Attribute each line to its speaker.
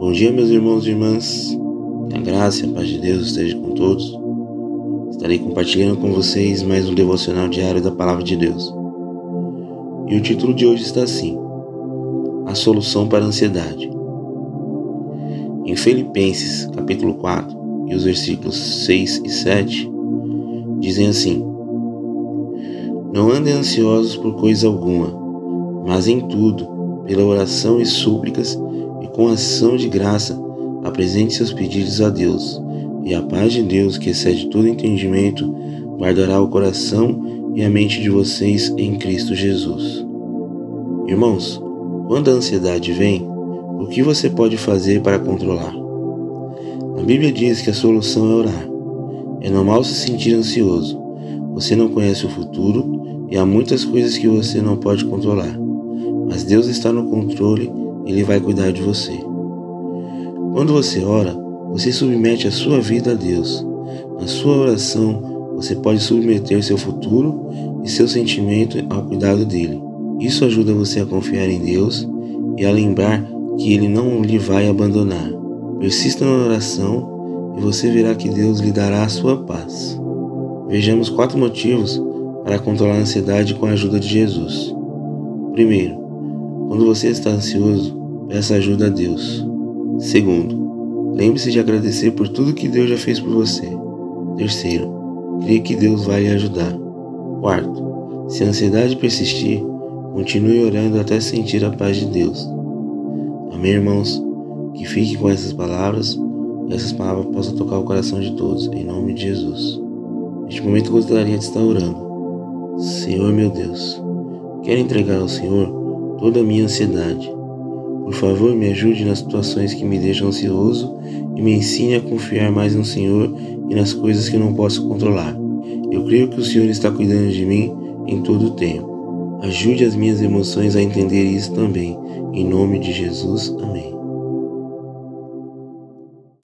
Speaker 1: Bom dia, meus irmãos e irmãs. Que a graça e a paz de Deus esteja com todos. Estarei compartilhando com vocês mais um devocional diário da Palavra de Deus. E o título de hoje está assim: A solução para a ansiedade. Em Filipenses, capítulo 4, e os versículos 6 e 7, dizem assim: Não andem ansiosos por coisa alguma, mas em tudo, pela oração e súplicas com ação de graça, apresente seus pedidos a Deus, e a paz de Deus, que excede todo entendimento, guardará o coração e a mente de vocês em Cristo Jesus. Irmãos, quando a ansiedade vem, o que você pode fazer para controlar? A Bíblia diz que a solução é orar. É normal se sentir ansioso. Você não conhece o futuro e há muitas coisas que você não pode controlar mas Deus está no controle Ele vai cuidar de você. Quando você ora, você submete a sua vida a Deus. Na sua oração, você pode submeter seu futuro e seu sentimento ao cuidado dele. Isso ajuda você a confiar em Deus e a lembrar que Ele não lhe vai abandonar. Persista na oração e você verá que Deus lhe dará a sua paz. Vejamos quatro motivos para controlar a ansiedade com a ajuda de Jesus. Primeiro, quando você está ansioso, peça ajuda a Deus. Segundo, lembre-se de agradecer por tudo que Deus já fez por você. Terceiro, creia que Deus vai lhe ajudar. Quarto, se a ansiedade persistir, continue orando até sentir a paz de Deus. Amém, irmãos? Que fique com essas palavras e essas palavras possam tocar o coração de todos, em nome de Jesus. Neste momento gostaria de estar orando. Senhor meu Deus, quero entregar ao Senhor toda a minha ansiedade. Por favor, me ajude nas situações que me deixam ansioso e me ensine a confiar mais no Senhor e nas coisas que não posso controlar. Eu creio que o Senhor está cuidando de mim em todo o tempo. Ajude as minhas emoções a entender isso também. Em nome de Jesus, amém.